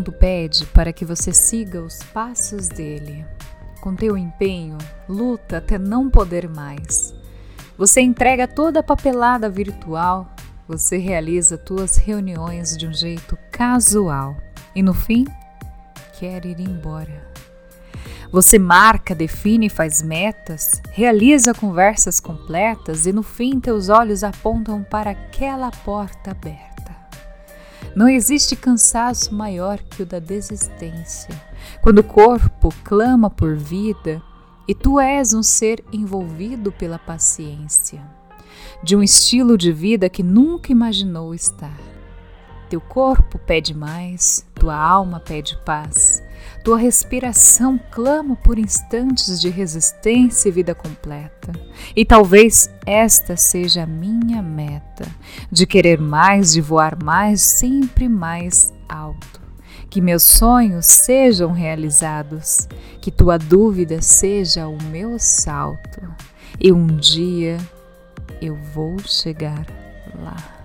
pede para que você siga os passos dele. Com teu empenho, luta até não poder mais. Você entrega toda a papelada virtual, você realiza tuas reuniões de um jeito casual e no fim quer ir embora. Você marca, define, faz metas, realiza conversas completas e no fim teus olhos apontam para aquela porta aberta. Não existe cansaço maior que o da desistência. Quando o corpo clama por vida e tu és um ser envolvido pela paciência, de um estilo de vida que nunca imaginou estar. Teu corpo pede mais, tua alma pede paz, tua respiração clama por instantes de resistência e vida completa. E talvez esta seja a minha meta, de querer mais, de voar mais, sempre mais alto. Que meus sonhos sejam realizados, que tua dúvida seja o meu salto, e um dia eu vou chegar lá.